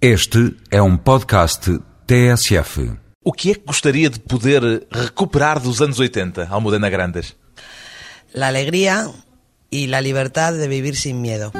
Este é um podcast TSF. O que é que gostaria de poder recuperar dos anos 80, Almudena Grandes? La alegría y la libertad de vivir sin miedo.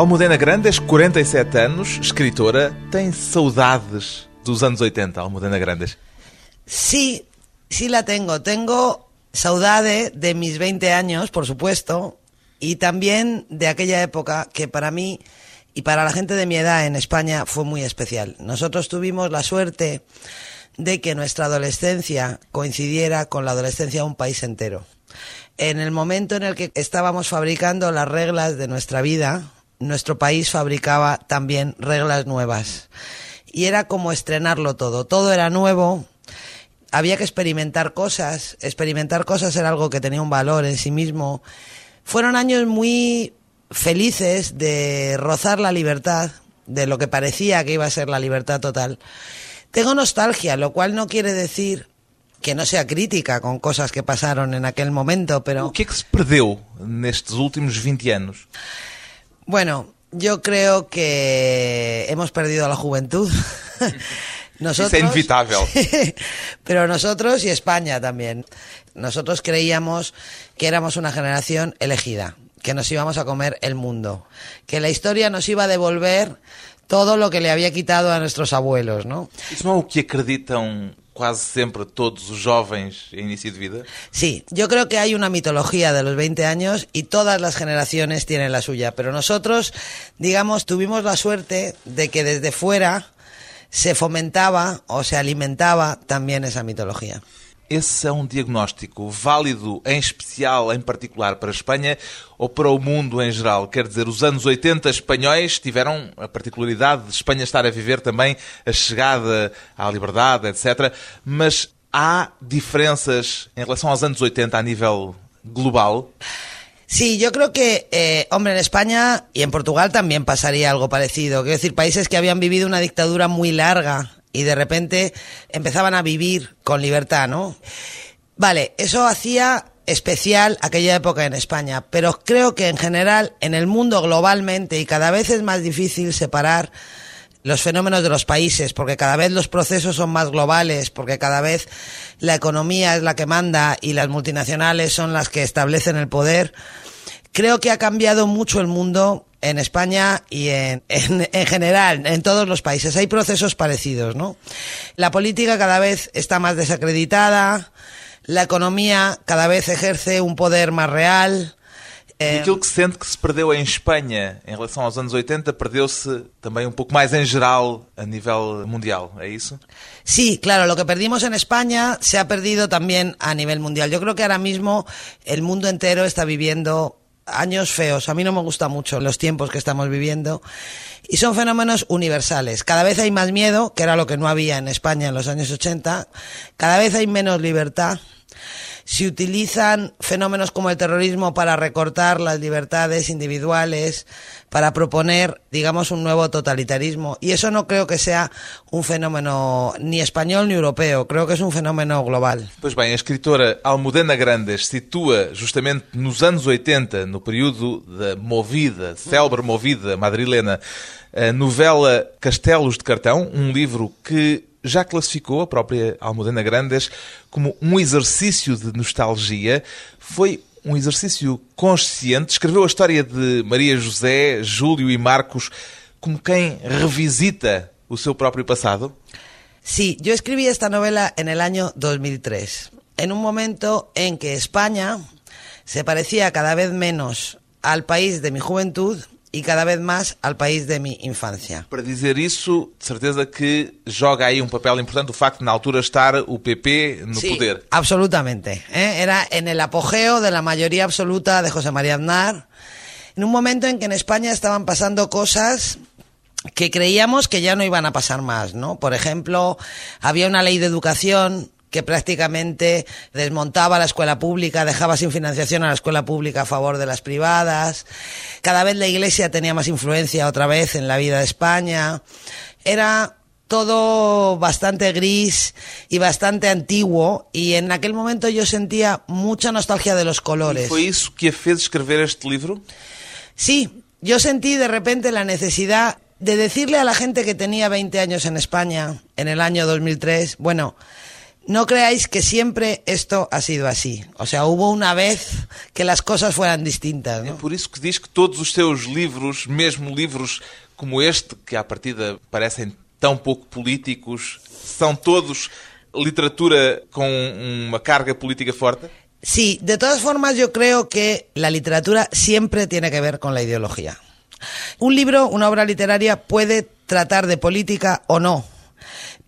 Almudena Grandes, 47 anos, escritora, tem saudades dos anos 80, Almudena Grandes? Sí, sí la tengo. Tengo saudade de mis 20 años, por supuesto, y también de aquella época que para mí y para la gente de mi edad en España fue muy especial. Nosotros tuvimos la suerte de que nuestra adolescencia coincidiera con la adolescencia de un país entero. En el momento en el que estábamos fabricando las reglas de nuestra vida, nuestro país fabricaba también reglas nuevas. Y era como estrenarlo todo. Todo era nuevo. Había que experimentar cosas. Experimentar cosas era algo que tenía un valor en sí mismo. Fueron años muy felices de rozar la libertad, de lo que parecía que iba a ser la libertad total. Tengo nostalgia, lo cual no quiere decir que no sea crítica con cosas que pasaron en aquel momento, pero... O que é que se últimos 20 anos? Bueno, yo creo que hemos perdido la juventud. Isso é inevitável. Pero nosotros y España también. Nosotros creíamos que éramos una generación elegida, que nos íbamos a comer el mundo, que la historia nos iba a devolver todo lo que le había quitado a nuestros abuelos, ¿no? Isso não é o que acreditam quase sempre todos os jovens em início de vida? Sí, yo creo que hay una mitología de los 20 años y todas las generaciones tienen la suya, pero nosotros, digamos, tuvimos la suerte de que desde fuera se fomentaba o se alimentaba también esa mitología. Esse é um diagnóstico válido, em especial, em particular, para a Espanha ou para o mundo em geral? Quer dizer, os anos 80 espanhóis tiveram a particularidade de Espanha estar a viver também a chegada à liberdade, etc. Mas há diferenças em relação aos anos 80 a nível global? Sí, yo creo que, eh, hombre, en España y en Portugal también pasaría algo parecido. Quiero decir, países que habían vivido una dictadura muy larga y de repente empezaban a vivir con libertad, ¿no? Vale, eso hacía especial aquella época en España, pero creo que en general en el mundo globalmente y cada vez es más difícil separar los fenómenos de los países, porque cada vez los procesos son más globales, porque cada vez la economía es la que manda y las multinacionales son las que establecen el poder. Creo que ha cambiado mucho el mundo en España y en, en, en, general, en todos los países. Hay procesos parecidos, ¿no? La política cada vez está más desacreditada, la economía cada vez ejerce un poder más real. E aquilo que se sente que se perdeu em Espanha em relação aos anos 80 perdeu-se também um pouco mais em geral a nível mundial, ¿é isso? Sí, claro, lo que perdimos en España se ha perdido también a nivel mundial. Yo creo que ahora mismo el mundo entero está viviendo años feos. A mí no me gusta mucho los tiempos que estamos viviendo. Y son fenómenos universales. Cada vez hay más miedo, que era lo que no había en España en los años 80. Cada vez hay menos libertad. Se utilizan fenómenos como el terrorismo para recortar las libertades individuales, para proponer, digamos, un nuevo totalitarismo. Y eso no creo que sea un fenómeno ni español ni europeo, creo que es un fenómeno global. Pois bem, a escritora Almudena Grandes situa justamente nos anos 80, no período da Movida, célebre Movida madrilena, a novela Castelos de Cartão, um livro que já classificou a própria Almudena Grandes como um exercício de nostalgia. Foi um exercício consciente. Escreveu a história de Maria José, Júlio e Marcos como quem revisita o seu próprio passado? Sí, yo escribí esta novela en el año 2003, en un momento en que España se parecía cada vez menos al país de mi juventud y cada vez más al país de mi infancia. Para dizer isso, de certeza que joga aí um papel importante o facto de na altura estar o PP no Sí, poder. absolutamente. ¿eh? Era en el apogeo de la mayoría absoluta de José María Aznar, en un momento en que en España estaban pasando cosas que creíamos que ya no iban a pasar más, ¿no? Por ejemplo, había una ley de educación que prácticamente desmontaba la escuela pública, dejaba sin financiación a la escuela pública a favor de las privadas. Cada vez la Iglesia tenía más influencia otra vez en la vida de España. Era todo bastante gris y bastante antiguo y en aquel momento yo sentía mucha nostalgia de los colores. foi isso que fez escrever este livro? Sí, yo sentí de repente la necesidad de decirle a la gente que tenía 20 años en España en el año 2003, bueno, no creáis que siempre esto ha sido así. O sea, hubo una vez que las cosas fueran distintas, É ¿no? por isso que diz que todos os seus livros, mesmo livros como este, que à partida parecem tão pouco políticos, são todos literatura com uma carga política forte? Sí, de todas formas yo creo que la literatura siempre tiene que ver con la ideología. Un libro, una obra literaria puede tratar de política o no,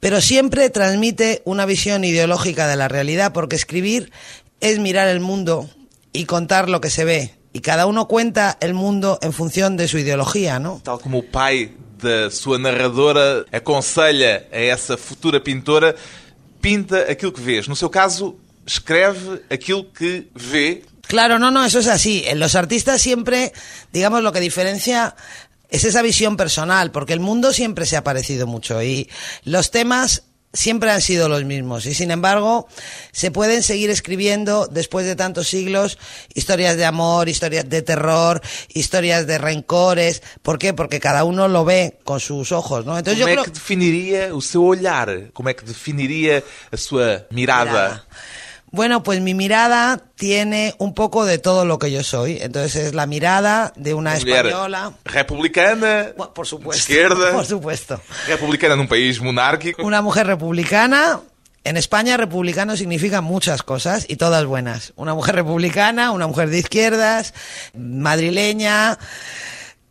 pero siempre transmite una visión ideológica de la realidad porque escribir es mirar el mundo y contar lo que se ve. Y cada uno cuenta el mundo en función de su ideología, ¿no? Tal como o pai da sua narradora aconselha a essa futura pintora, pinta aquilo que vês. No seu caso, escreve aquilo que vê Claro, no, no, eso es así. En los artistas siempre, digamos, lo que diferencia es esa visión personal, porque el mundo siempre se ha parecido mucho y los temas siempre han sido los mismos y sin embargo se pueden seguir escribiendo después de tantos siglos historias de amor, historias de terror, historias de rencores. ¿Por qué? Porque cada uno lo ve con sus ojos, ¿no? Entonces Como yo é creo que definiria o seu olhar? Como é que definiria a sua mirada? mirada. Bueno, pues mi mirada tiene un poco de todo lo que yo soy. Entonces es la mirada de una Mulher española. republicana, Bueno, por supuesto. Por republicana num país monárquico. Una mujer republicana. En España republicano significa muchas cosas y todas buenas. Una mujer republicana, una mujer de izquierdas, madrileña,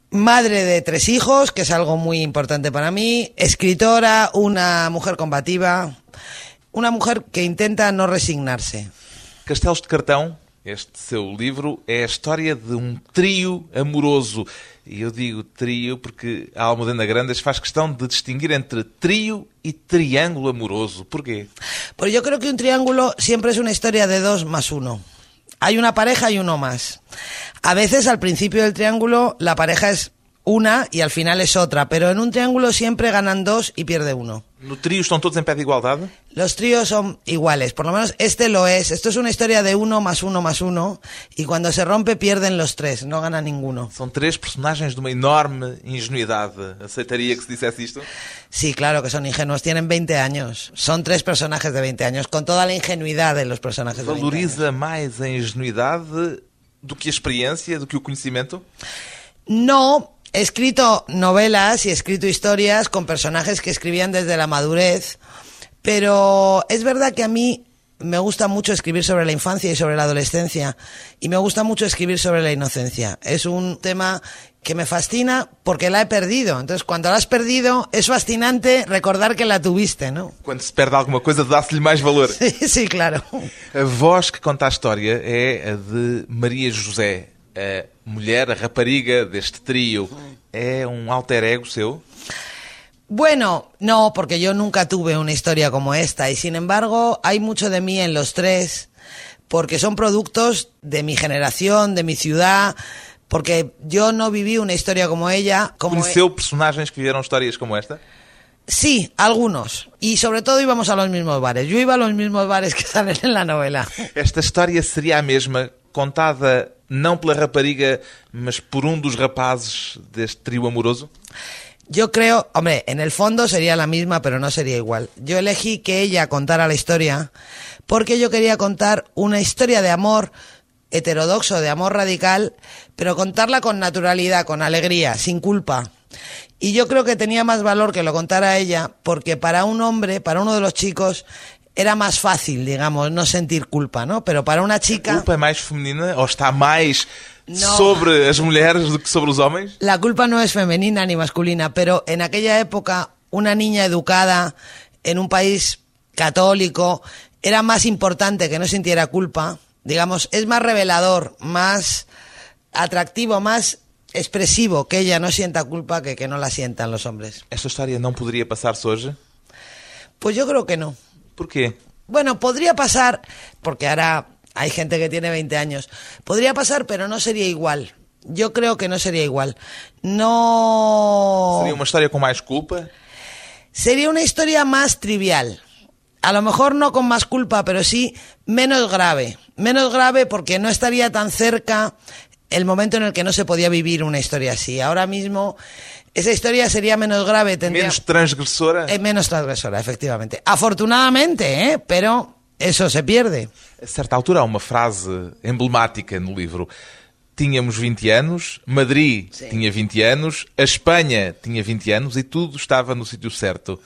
madre de tres hijos, que es algo muy importante para mí, escritora, una mujer combativa, una mujer que intenta no resignarse. Castelos de Cartão, este seu livro, é a história de um trio amoroso. E eu digo trio porque a Almudena Grandes faz questão de distinguir entre trio e triângulo amoroso. Porquê? Pues yo creo que un triángulo siempre es una historia de dos más uno. Hay una pareja y uno más. A veces al principio del triángulo la pareja es una y al final es otra, pero en un triángulo siempre ganan dos y pierde uno. No trio estão todos em pé de igualdade? Los tríos son iguales, por lo menos este lo es. Esto es una historia de uno más uno más uno y cuando se rompe pierden los tres, no gana ninguno. São três personagens de uma enorme ingenuidade. Aceitaria que se dissesse isto? Sí, claro que son ingenuos, tienen 20 años. Son tres personajes de 20 años, con toda la ingenuidad de los personajes de 20 años. Valoriza mais a ingenuidade do que a experiência, do que o conhecimento? No, he escrito novelas y he escrito historias con personajes que escribían desde la madurez, pero es verdad que a mí me gusta mucho escribir sobre la infancia y sobre la adolescencia y me gusta mucho escribir sobre la inocencia. Es un tema que me fascina porque la he perdido. Entonces, cuando la has perdido, es fascinante recordar que la tuviste, ¿no? Quando se perde alguma coisa, dá-se-lhe mais valor. Sí, sí, claro. A voz que conta a história é a de Maria José, a mulher, a rapariga deste trio. É um alter ego seu? Bueno, no, porque yo nunca tuve una historia como esta y sin embargo hay mucho de mí en los tres porque son productos de mi generación, de mi ciudad, porque yo no viví una historia como ella. Como Conheceu personagens que viveram histórias como esta? Sí, algunos. Y sobre todo íbamos a los mismos bares. Yo iba a los mismos bares que salen en la novela. Esta história seria a mesma, contada não pela rapariga, mas por um dos rapazes deste trio amoroso? Yo creo, hombre, en el fondo sería la misma, pero no sería igual. Yo elegí que ella contara la historia porque yo quería contar una historia de amor heterodoxo, de amor radical, pero contarla con naturalidad, con alegría, sin culpa. Y yo creo que tenía más valor que lo contara ella, porque para un hombre, para uno de los chicos, era más fácil, digamos, no sentir culpa, ¿no? Pero para una A chica... culpa é mais feminina ou está mais Não. sobre as mulheres do que sobre os homens? La culpa no es femenina ni masculina, pero en aquella época una niña educada en un país católico era más importante que no sintiera culpa. Digamos, es más revelador, más atractivo, más expresivo que ella no sienta culpa que que no la sientan los hombres. Esta história não poderia passar-se hoje? Pues yo creo que no. Porquê? Bueno, podría pasar, porque ahora hay gente que tiene 20 años. Podría pasar, pero no sería igual. Yo creo que no sería igual. No. Seria uma história com mais culpa? Sería una historia más trivial. A lo mejor no con más culpa, pero sí menos grave. Menos grave porque no estaría tan cerca el momento en el que no se podía vivir una historia así. Ahora mismo esa historia sería menos grave, tendría Menos transgressora? eh, menos transgresora, efectivamente. Afortunadamente, ¿eh? pero eso se pierde. A certa altura há uma frase emblemática no livro. Tínhamos 20 anos, Madrid Sim. tinha 20 anos, a Espanha tinha 20 anos e tudo estava no sítio certo.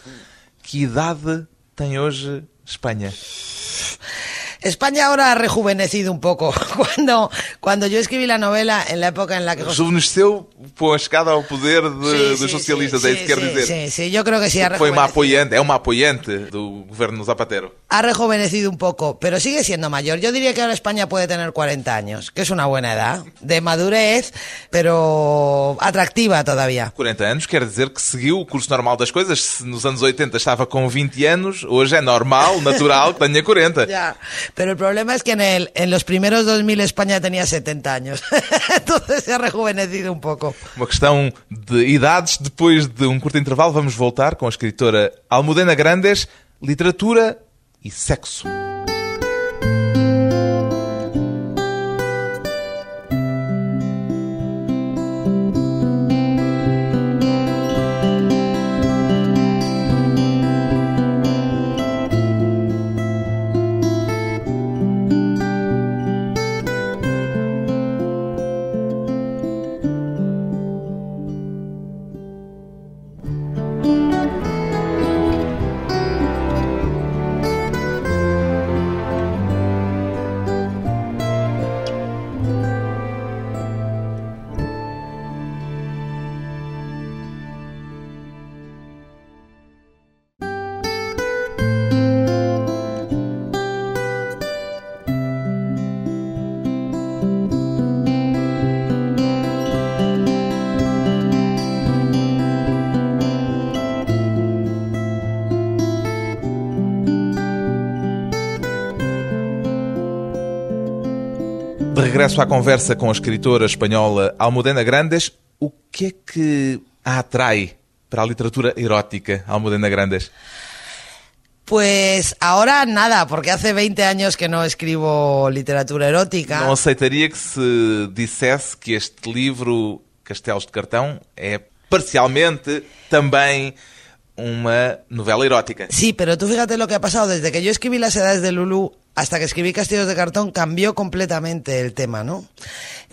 Que idade tem hoje Espanha? España ahora ha rejuvenecido un poco. Cuando, cuando yo escribí la novela, en la época en la que... Rejuvenesceu com a chegada ao poder de- Sí, dos socialistas, sí, é isso que quer sí, dizer. Sí, sí, yo creo que sí ha Foi uma apoiante, é uma apoiante do governo Zapatero. ha rejuvenecido un poco, pero sigue siendo mayor. Yo diría que ahora España puede tener 40 años, que es una buena edad, de madurez, pero atractiva todavía. 40 anos quer dizer que seguiu o curso normal das coisas. Se nos anos 80 estava com 20 anos, hoje é normal, natural que tenha 40. Ya, pero el problema es que en, el, en los primeros 2000 España tenía 70 años, entonces se ha rejuvenecido un poco. Uma questão de idades. Depois de um curto intervalo, vamos voltar com a escritora Almudena Grandes, literatura e sexo. De regresso à conversa com a escritora espanhola Almudena Grandes, o que é que a atrai para a literatura erótica, Almudena Grandes? Pues ahora nada, porque hace 20 años que no escribo literatura erótica. Não aceitaria que se dissesse que este livro, Castelos de Cartão, é parcialmente também uma novela erótica. Sí, pero tú fíjate lo que ha pasado. Desde que yo escribí Las Edades de Lulú hasta que escribí Castillos de Cartón, cambió completamente el tema, ¿no?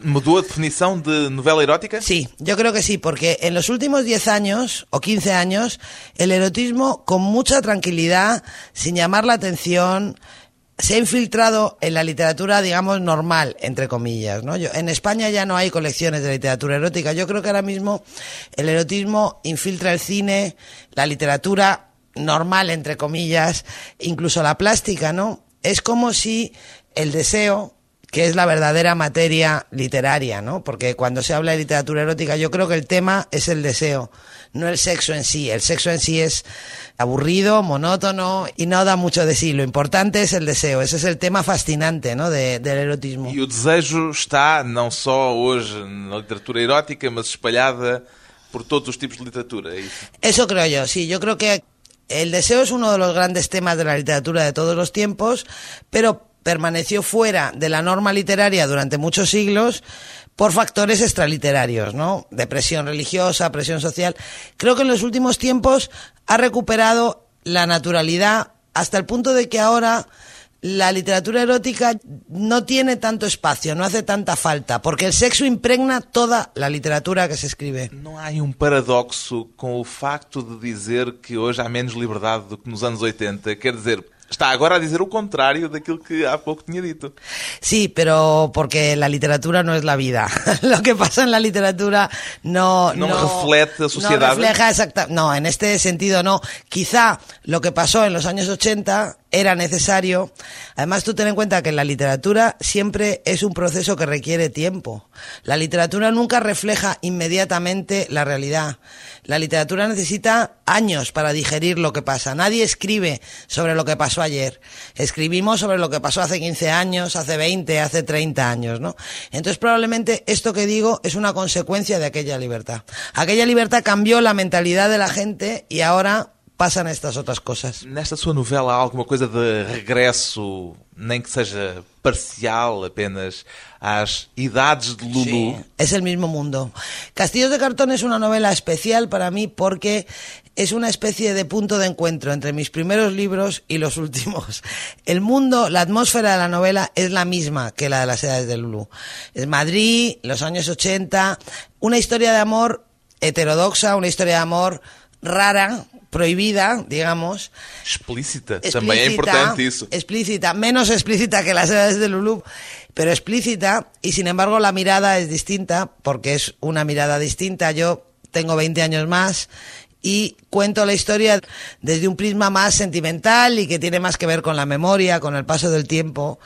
Mudou a definição de novela erótica? Sí, yo creo que sí, porque en los últimos 10 años o 15 años, el erotismo con mucha tranquilidad, sin llamar la atención, se ha infiltrado en la literatura, digamos, normal, entre comillas, ¿no? Yo, en España ya no hay colecciones de literatura erótica. Yo creo que ahora mismo el erotismo infiltra el cine, la literatura normal, entre comillas, incluso la plástica, ¿no? Es como si el deseo, que es la verdadera materia literaria, ¿no? Porque cuando se habla de literatura erótica, yo creo que el tema es el deseo, no el sexo en sí. El sexo en sí es aburrido, monótono y no da mucho de sí. Lo importante es el deseo. Ese es el tema fascinante, ¿no? De- del erotismo. E o desejo está não só hoje na literatura erótica, mas espalhada por todos os tipos de literatura. Isso. Eso creo yo, sí. Yo creo que el deseo es uno de los grandes temas de la literatura de todos los tiempos, pero permaneció fuera de la norma literaria durante muchos siglos por factores extraliterarios, ¿no? De presión religiosa, presión social. Creo que en los últimos tiempos ha recuperado la naturalidad hasta el punto de que ahora la literatura erótica no tiene tanto espacio, no hace tanta falta, porque el sexo impregna toda la literatura que se escribe. Não há aí um paradoxo com o facto de dizer que hoje há menos liberdade do que nos anos 80? Quer dizer, Está agora a dizer o contrário daquilo que há pouco tinha dito. Sí, pero porque la literatura no es la vida. Lo que pasa en la literatura no... No refleja a sociedad. No refleja exacta, no, en este sentido no. Quizá lo que pasó en los años 80 era necesario. Además, tú ten en cuenta que la literatura siempre es un proceso que requiere tiempo. La literatura nunca refleja inmediatamente la realidad. La literatura necesita años para digerir lo que pasa. Nadie escribe sobre lo que pasó ayer. Escribimos sobre lo que pasó hace 15 años, hace 20, hace 30 años, ¿no? Entonces probablemente esto que digo es una consecuencia de aquella libertad. Aquella libertad cambió la mentalidad de la gente y ahora pasan estas outras coisas. Nesta sua novela há alguma coisa de regresso, nem que seja parcial, apenas às idades de Lulu? Sí, es el mismo mundo. Castillos de cartón es una novela especial para mí porque es una especie de punto de encuentro entre mis primeros libros y los últimos. El mundo, la atmósfera de la novela es la misma que la de las edades de Lulu. Es Madrid, los años 80, una historia de amor heterodoxa, una historia de amor rara, prohibida, digamos. Explícita, también es importante eso. Explícita, menos explícita que las edades de Lulu, pero explícita, y sin embargo la mirada es distinta, porque es una mirada distinta. Yo tengo 20 años más y cuento la historia desde un prisma más sentimental y que tiene más que ver con la memoria, con el paso del tiempo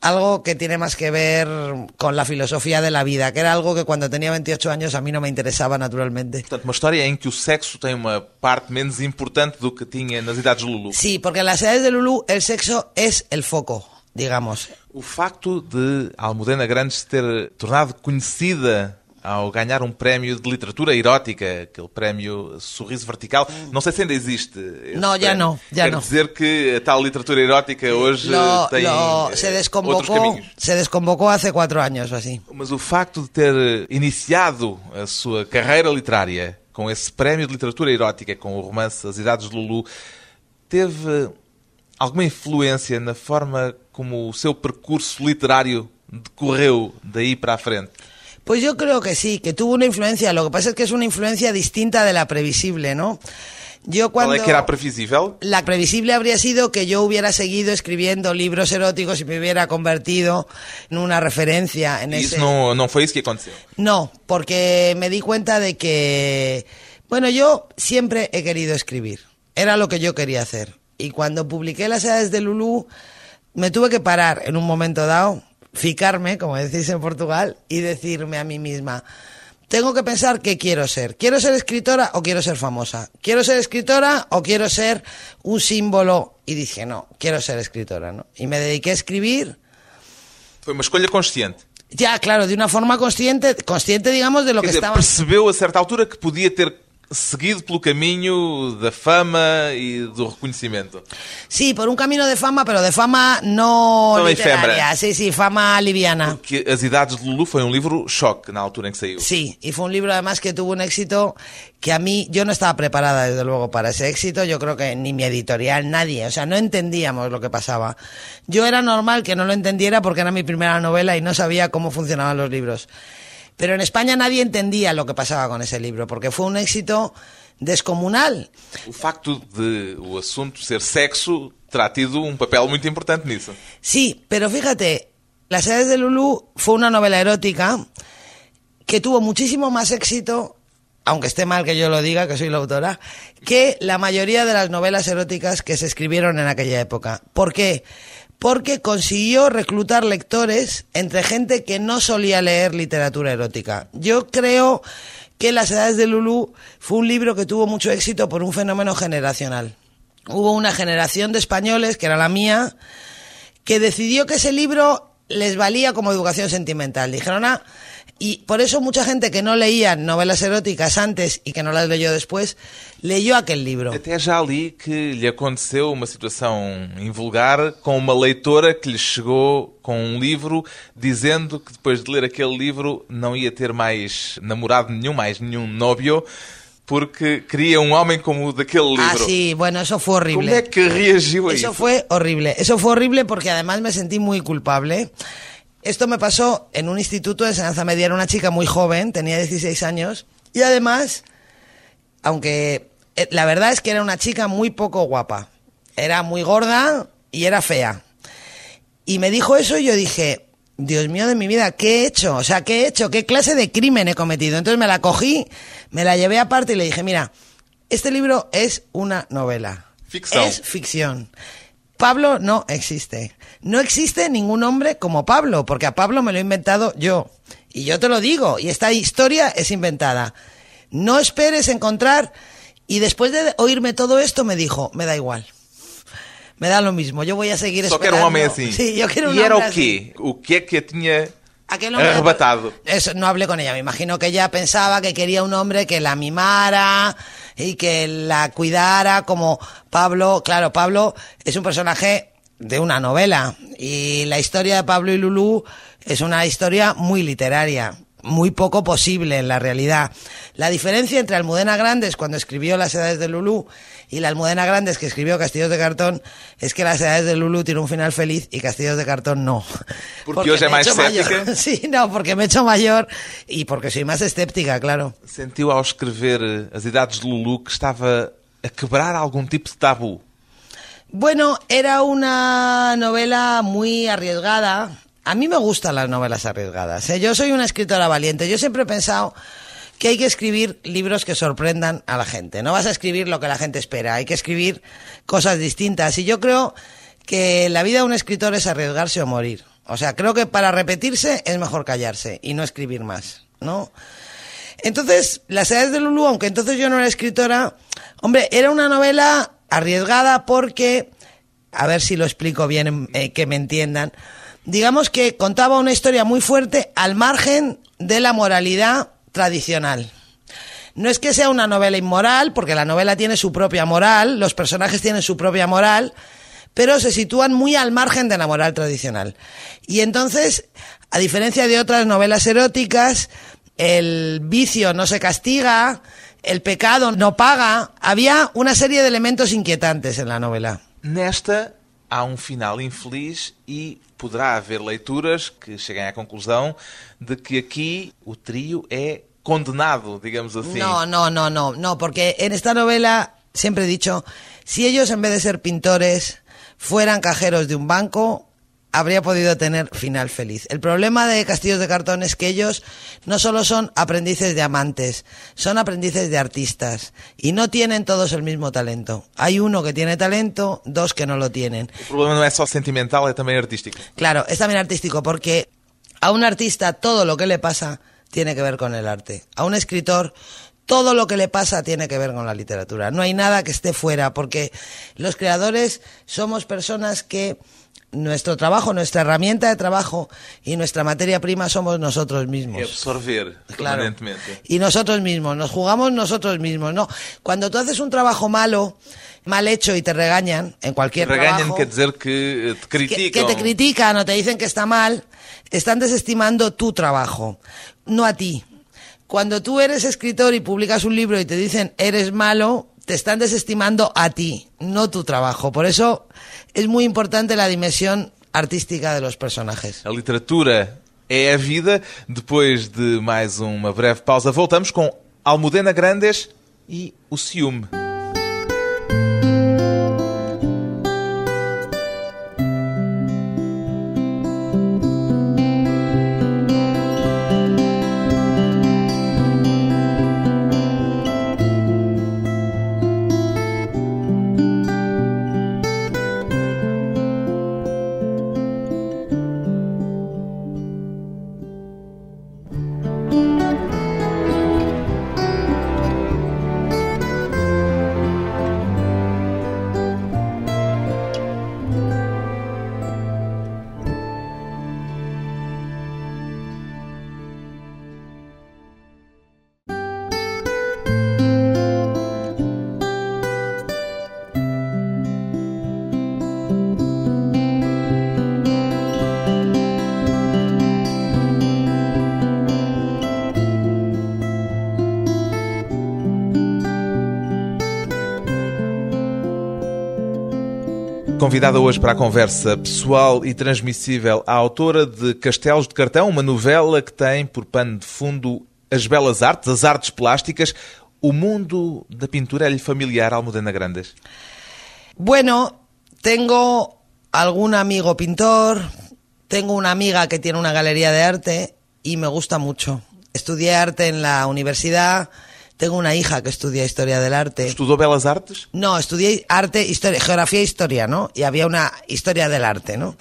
algo que tiene más que ver con la filosofía de la vida, que era algo que cuando tenía 28 años a mí no me interesaba naturalmente. Portanto, uma história em que o sexo tem uma parte menos importante do que tinha nas idades de Lulu. Sí, porque en las edades de Lulu el sexo es el foco, digamos. O facto de Almudena Grandes ter tornado conhecida ao ganhar um prémio de literatura erótica, aquele prémio Sorriso Vertical. Não sei se ainda existe. Não, já não. Já Quer não. dizer que a tal literatura erótica hoje Lo- tem lo- eh, se outros caminhos. se desconvocó hace cuatro años o así. Mas o facto de ter iniciado a sua carreira literária com esse prémio de literatura erótica, com o romance As Idades de Lulu, teve alguma influência na forma como o seu percurso literário decorreu daí para a frente? Pues yo creo que sí, que tuvo una influencia. Lo que pasa es que es una influencia distinta de la previsible, ¿no? Yo cuando é que era a previsível? la previsible habría sido que yo hubiera seguido escribiendo libros eróticos y me hubiera convertido en una referencia en E ese. isso não, não foi isso que aconteceu. No, porque me di cuenta de que, bueno, yo siempre he querido escribir. Era lo que yo quería hacer. Y cuando publiqué Las edades de Lulú, me tuve que parar en un momento dado, ficarme, como decís en Portugal, y decirme a mí misma, tengo que pensar qué quiero ser. ¿Quiero ser escritora o quiero ser famosa? ¿Quiero ser escritora o quiero ser un símbolo? Y dije, no, quiero ser escritora, ¿no? Y me dediqué a escribir. Foi uma escolha consciente. Ya, claro, de una forma consciente, consciente, digamos, de lo Quer que dizer, estaba... percebeu a certa altura que podia ter seguido pelo caminho da fama e do reconhecimento. Sí, por un camino de fama, pero de fama no Fama literaria. efímera. Sí, sí, fama liviana. Que As Idades de Lulu foi um livro choque na altura em que saiu. Sí, y fue un libro además que tuvo un éxito que a mí, yo no estaba preparada desde luego para ese éxito, yo creo que ni mi editorial, nadie, o sea, no entendíamos lo que pasaba. Yo era normal que no lo entendiera porque era mi primera novela y no sabía cómo funcionaban los libros. Pero en España nadie entendía lo que pasaba con ese libro, porque fue un éxito descomunal. O facto de o assunto ser sexo terá tido um papel muito importante nisso. Sí, pero fíjate, Las edades de Lulú fue una novela erótica que tuvo muchísimo más éxito, aunque esté mal que yo lo diga, que soy la autora, que la mayoría de las novelas eróticas que se escribieron en aquella época. ¿Por qué? Porque consiguió reclutar lectores entre gente que no solía leer literatura erótica. Yo creo que Las edades de Lulú fue un libro que tuvo mucho éxito por un fenómeno generacional. Hubo una generación de españoles, que era la mía, que decidió que ese libro les valía como educación sentimental. Dijeron, ah, y por eso mucha gente que no leía novelas eróticas antes y que no las leyó después, leyó aquel libro. Até já li que lhe aconteceu uma situação invulgar com uma leitora que lhe chegou com um livro dizendo que depois de ler aquele livro não ia ter mais namorado nenhum, mais nenhum novio, porque queria um homem como o daquele livro. Ah, sí, bueno, eso fue horrible. é que reagiu a Eso isso? fue horrible. Eso fue horrible porque además me sentí muy culpable. Esto me pasó en un instituto de enseñanza media. Era una chica muy joven, tenía 16 años. Y además, aunque eh, la verdad es que era una chica muy poco guapa. Era muy gorda y era fea. Y me dijo eso y yo dije, Dios mío de mi vida, ¿qué he hecho? O sea, ¿qué he hecho? ¿Qué clase de crimen he cometido? Entonces me la cogí, me la llevé aparte y le dije, mira, este libro es una novela. Ficción. Es ficción. Pablo no existe. No existe ningún hombre como Pablo, porque a Pablo me lo he inventado yo. Y yo te lo digo, y esta historia es inventada. No esperes encontrar... Y después de oírme todo esto me dijo, me da igual. Me da lo mismo, yo voy a seguir Só que era esperando. um homem assim. Sí, yo quiero un e era o quê? O que é que a tinha Aquel hombre- arrebatado? Eso, no hablé con ella. Me imagino que ella pensaba que quería un hombre que la mimara y que la cuidara como Pablo. Claro, Pablo es un personaje de una novela y la historia de Pablo y Lulú es una historia muy literaria, muy poco posible en la realidad. La diferencia entre Almudena Grandes cuando escribió Las edades de Lulú y la Almudena Grandes que escribió Castillos de Cartón es que Las edades de Lulú tiene un final feliz y Castillos de Cartón no. He más hecho mayor. escéptica. Sí, no, porque me he hecho mayor y porque soy más escéptica, claro. Sentiu ao escrever eh, As Idades de Lulu que estava a quebrar algum tipo de tabu? Bueno, era una novela muy arriesgada. A mí me gustan las novelas arriesgadas. ¿eh? Yo soy una escritora valiente. Yo siempre he pensado que hay que escribir libros que sorprendan a la gente. No vas a escribir lo que la gente espera. Hay que escribir cosas distintas. Y yo creo que la vida de un escritor es arriesgarse o morir. O sea, creo que para repetirse es mejor callarse y no escribir más, ¿no? Entonces, Las edades de Lulú, aunque entonces yo no era escritora, hombre, era una novela arriesgada porque, a ver si lo explico bien, eh, que me entiendan, digamos que contaba una historia muy fuerte al margen de la moralidad tradicional. No es que sea una novela inmoral, porque la novela tiene su propia moral, los personajes tienen su propia moral, pero se sitúan muy al margen de la moral tradicional. Y entonces, a diferencia de otras novelas eróticas, el vicio no se castiga, el pecado no paga, había una serie de elementos inquietantes en la novela. Nesta há um final infeliz e poderá haver leituras que cheguem à conclusão de que aqui o trio é condenado, digamos assim. No, no, no, no, no, porque en esta novela siempre he dicho, si ellos en vez de ser pintores fueran cajeros de un banco, habría podido tener final feliz. El problema de Castillos de Cartón es que ellos no solo son aprendices de amantes, son aprendices de artistas y no tienen todos el mismo talento. Hay uno que tiene talento, dos que no lo tienen. O problema não é só sentimental, é também artístico. Claro, es también artístico porque a un artista todo lo que le pasa tiene que ver con el arte. A un escritor todo lo que le pasa tiene que ver con la literatura. No hay nada que esté fuera porque los creadores somos personas que nuestro trabajo, nuestra herramienta de trabajo y nuestra materia prima somos nosotros mismos. absorver Claro. permanentemente. Y nosotros mismos, nos jugamos nosotros mismos, ¿no? Cuando tú haces un trabajo malo, mal hecho y te regañan en cualquier Regañan trabajo, dizer que eh, te que, criticam. que te critican o te dicen que está mal, están desestimando tu trabajo, no a ti. Cuando tú eres escritor y publicas un libro y te dicen eres malo, te están desestimando a ti, no tu trabajo. Por eso es muy importante la dimensión artística de los personajes. A literatura é a vida. Depois de mais uma breve pausa, voltamos com Almudena Grandes e o ciúme. Convidada hoje para a conversa pessoal e transmissível a autora de Castelos de Cartão, uma novela que tem por pano de fundo as belas artes, as artes plásticas. O mundo da pintura é-lhe familiar, Almudena Grandes? Bueno, tengo algún amigo pintor, tengo una amiga que tiene una galería de arte y me gusta mucho. Estudié arte en la tengo una hija que estudia historia del arte. ¿Estudó Belas Artes? No, estudié arte, historia, geografía e historia, ¿no? Y había una historia del arte, ¿no?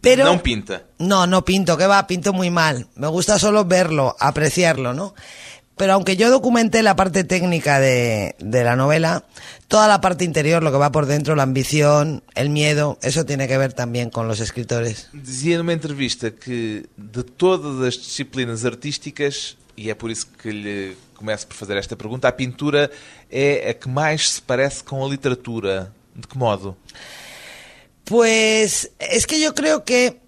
Pero No pinta. No, no pinto, que va, pinto muy mal. Me gusta solo verlo, apreciarlo, ¿no? Pero aunque yo documenté la parte técnica de, de la novela, toda la parte interior, lo que va por dentro, la ambición, el miedo, eso tiene que ver también con los escritores. Dizia numa entrevista que de todas as disciplinas artísticas, e é por isso que lhe começo por fazer esta pergunta, a pintura é a que mais se parece com a literatura. De que modo? Pues es que yo creo que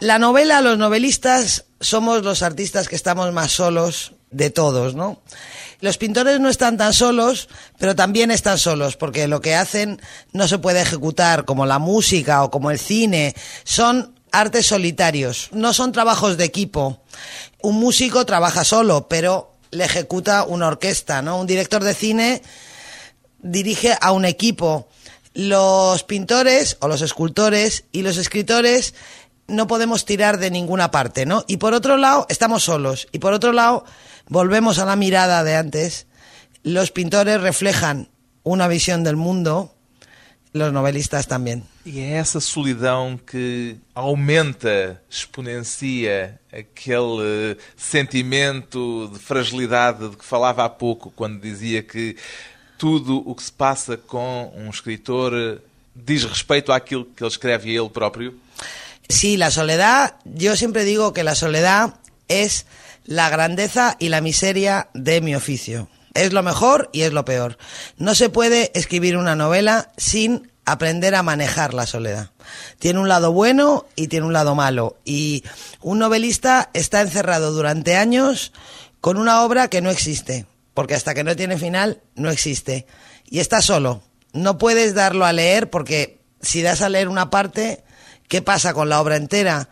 la novela, los novelistas, somos los artistas que estamos más solos de todos, ¿no? Los pintores no están tan solos, pero también están solos, porque lo que hacen no se puede ejecutar como la música o como el cine. Son artes solitarios, no son trabajos de equipo. Un músico trabaja solo, pero le ejecuta una orquesta, ¿no? Un director de cine dirige a un equipo. Los pintores o los escultores y los escritores no podemos tirar de ninguna parte, ¿no? Y por otro lado, estamos solos. Y por otro lado, volvemos a la mirada de antes. Los pintores reflejan una visión del mundo, los novelistas también. E é essa solidão que aumenta, exponencia aquele sentimento de fragilidade de que falava há pouco, quando dizia que tudo o que se passa com um escritor diz respeito àquilo que ele escreve a ele próprio? Sí, la soledad, yo siempre digo que la soledad es la grandeza y la miseria de mi oficio. Es lo mejor y es lo peor. No se puede escribir una novela sin aprender a manejar la soledad. Tiene un lado bueno y tiene un lado malo. Y un novelista está encerrado durante años con una obra que no existe, porque hasta que no tiene final no existe. Y está solo. No puedes darlo a leer porque si das a leer una parte, ¿qué pasa con la obra entera?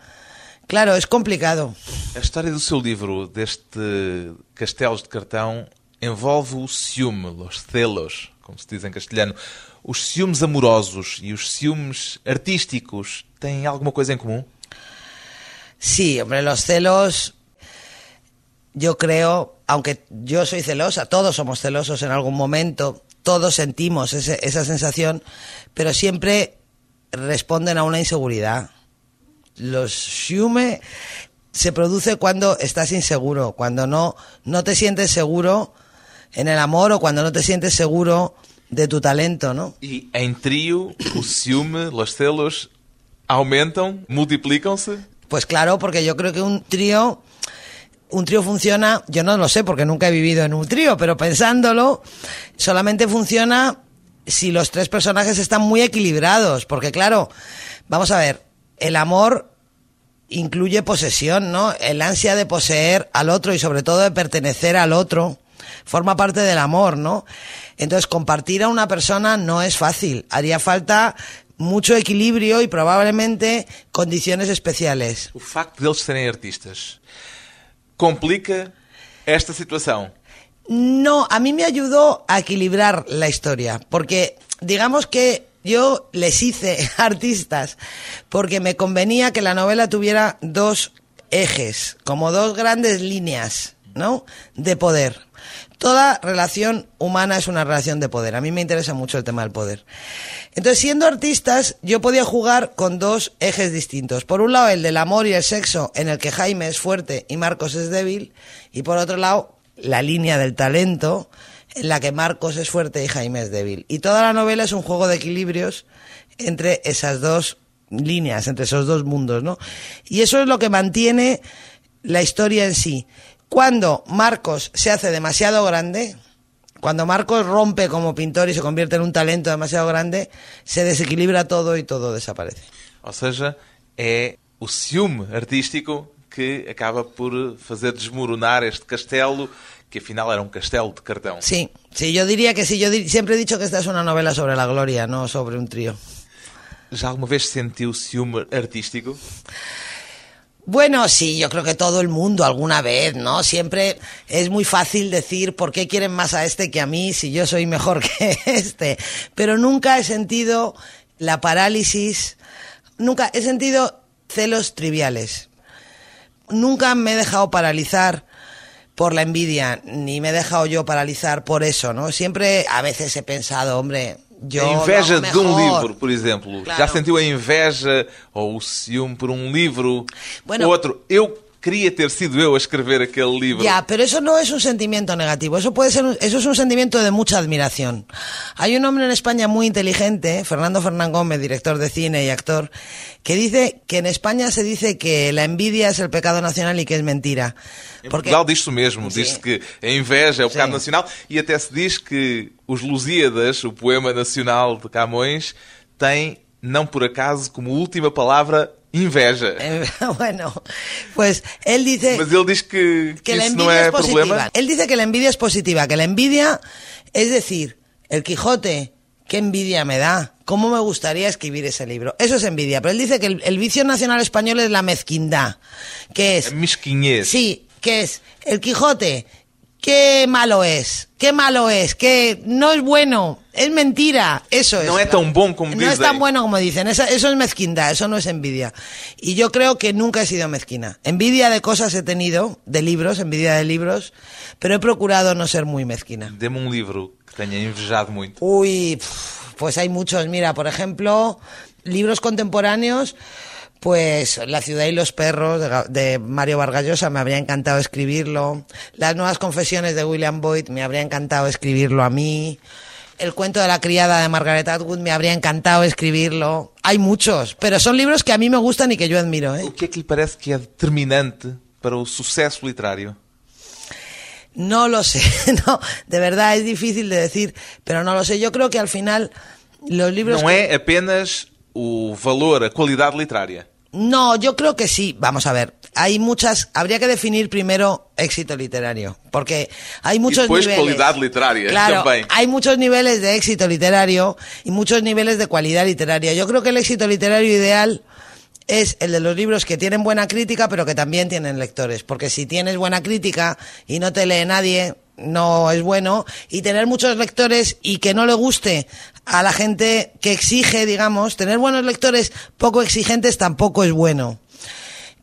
Claro, es complicado. A história do seu livro, deste Castelos de Cartão, envolve o ciúme, os celos, como se diz em castelhano. Os ciúmes amorosos e os ciúmes artísticos têm alguma coisa em comum? Sí, hombre, los celos, yo creo, aunque yo soy celosa, todos somos celosos en algún momento, todos sentimos ese- esa sensación, pero siempre responden a una inseguridad. Los siume se produce cuando estás inseguro, cuando no, no te sientes seguro en el amor o cuando no te sientes seguro de tu talento, ¿no? E em trio, o ciúme, os celos aumentam, multiplicam-se? Pues claro, porque yo creo que un trío, un trío funciona, yo no lo sé porque nunca he vivido en un trío, pero pensándolo, solamente funciona si los tres personajes están muy equilibrados, porque claro, vamos a ver, el amor incluye posesión, ¿no? El ansia de poseer al otro y sobre todo de pertenecer al otro forma parte del amor, ¿no? Entonces, compartir a una persona no es fácil. Haría falta mucho equilibrio y probablemente condiciones especiales. O facto deles serem artistas complica esta situação. No, a mí me ayudó a equilibrar la historia, porque digamos que yo les hice artistas porque me convenía que la novela tuviera dos ejes, como dos grandes líneas, ¿no? De poder. Toda relación humana es una relación de poder. A mí me interesa mucho el tema del poder. Entonces, siendo artistas, yo podía jugar con dos ejes distintos. Por un lado, el del amor y el sexo, en el que Jaime es fuerte y Marcos es débil. Y por otro lado, la línea del talento, en la que Marcos es fuerte y Jaime es débil. Y toda la novela es un juego de equilibrios entre esas dos líneas, entre esos dos mundos, ¿no? Y eso es lo que mantiene la historia en sí. Cuando Marcos se hace demasiado grande, cuando Marcos rompe como pintor y se convierte en un talento demasiado grande, se desequilibra todo y todo desaparece. Ou seja, é o ciúme artístico que acaba por fazer desmoronar este castelo, que afinal era um castelo de cartão. Sí, sí, yo diría que sí. Yo siempre he dicho que esta es una novela sobre la gloria, no sobre un trío. Já alguma vez sentiu ciúme artístico? Bueno, sí, yo creo que todo el mundo alguna vez, ¿no? Siempre es muy fácil decir por qué quieren más a este que a mí si yo soy mejor que este. Pero nunca he sentido la parálisis. Nunca he sentido celos triviales. Nunca me he dejado paralizar por la envidia, ni me he dejado yo paralizar por eso, ¿no? Siempre a veces he pensado, hombre, yo a inveja de um livro, por exemplo. Claro. Já sentiu a inveja ou o ciúme por um livro? Bueno. Outro, eu queria ter sido eu a escrever aquele livro. Ya, pero eso no es un sentimiento negativo, eso puede ser, un- eso es un sentimiento de mucha admiración. Hay un hombre en España muy inteligente, Fernando Fernán Gómez, director de cine y actor, que dice que en España se dice que la envidia es el pecado nacional y que es mentira. Em Porque Portugal diz-se o mesmo, Sim. diz-se que a inveja é o pecado Sim. nacional e até se diz que os Lusíadas, o poema nacional de Camões, tem, não por acaso, como última palavra, inveja. Eh, bueno, pues él dice Mas ele diz que, que que la envidia não é es positiva. problema. Él dice que la envidia es positiva, que la envidia, es decir, el Quijote, qué envidia me da, cómo me gustaría escribir ese libro. Eso es envidia, pero él dice que el, el vicio nacional español es la mezquindad, que es, mesquinhez. sí, que es el Quijote, qué malo es, qué malo es, que no es bueno, es mentira, eso es. No es tan bon como No es tan bueno como dicen, Esa- eso es mezquindad, eso no es envidia. Y yo creo que nunca he sido mezquina. Envidia de cosas he tenido, de libros, envidia de libros, pero he procurado no ser muy mezquina. Dê-me um livro que tenha invejado muito. Uy, pues hay muchos. Mira, por ejemplo, libros contemporáneos, pues La ciudad y los perros de, Mario Vargas Llosa, me habría encantado escribirlo. Las nuevas confesiones de William Boyd, me habría encantado escribirlo a mí. El cuento de la criada de Margaret Atwood, me habría encantado escribirlo. Hay muchos, pero son libros que a mí me gustan y que yo admiro. ¿eh? O que é que lhe parece que é determinante para o sucesso literário? No lo sé, no, de verdad es difícil de decir, pero no lo sé. Yo creo que al final los libros... Que- é apenas o valor, a qualidade literária. No, yo creo que sí. Vamos a ver. Hay muchas. Habría que definir primero éxito literario, porque hay muchos después niveles. cualidad literaria Claro, también. hay muchos niveles de éxito literario y muchos niveles de cualidad literaria. Yo creo que el éxito literario ideal es el de los libros que tienen buena crítica, pero que también tienen lectores. Porque si tienes buena crítica y no te lee nadie, no es bueno. Y tener muchos lectores y que no le guste a la gente que exige, digamos, tener buenos lectores poco exigentes tampoco es bueno.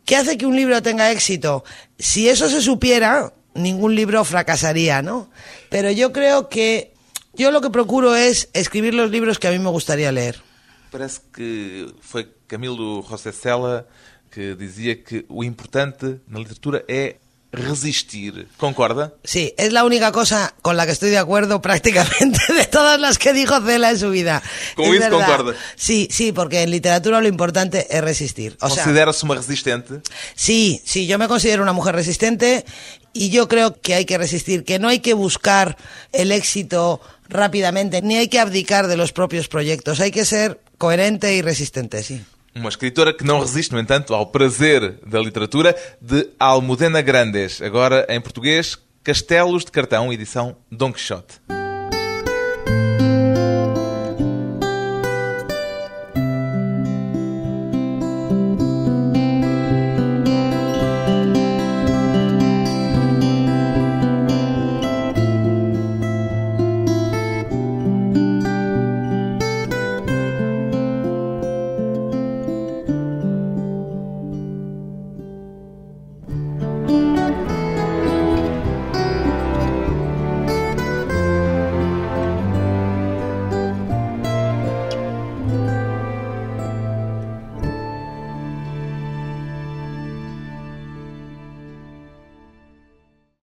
¿Qué hace que un libro tenga éxito? Si eso se supiera, ningún libro fracasaría, ¿no? Pero yo creo que yo lo que procuro es escribir los libros que a mí me gustaría leer. Parece que foi Camilo José Sela que dizia que o importante na literatura é resistir. Concorda? Sí, es la única cosa con la que estoy de acuerdo prácticamente de todas las que dijo Cela en su vida. Con Es eso verdad. concuerda. Sí, sí, porque en literatura lo importante es resistir. O sea, Considera-se uma resistente? Sí, sí, yo me considero una mujer resistente y yo creo que hay que resistir, que no hay que buscar el éxito rápidamente, ni hay que abdicar de los propios proyectos, hay que ser coherente y resistente, sí. Uma escritora que não resiste, no entanto, ao prazer da literatura, de Almudena Grandes. Agora, em português, Castelos de Cartão, edição Dom Quixote.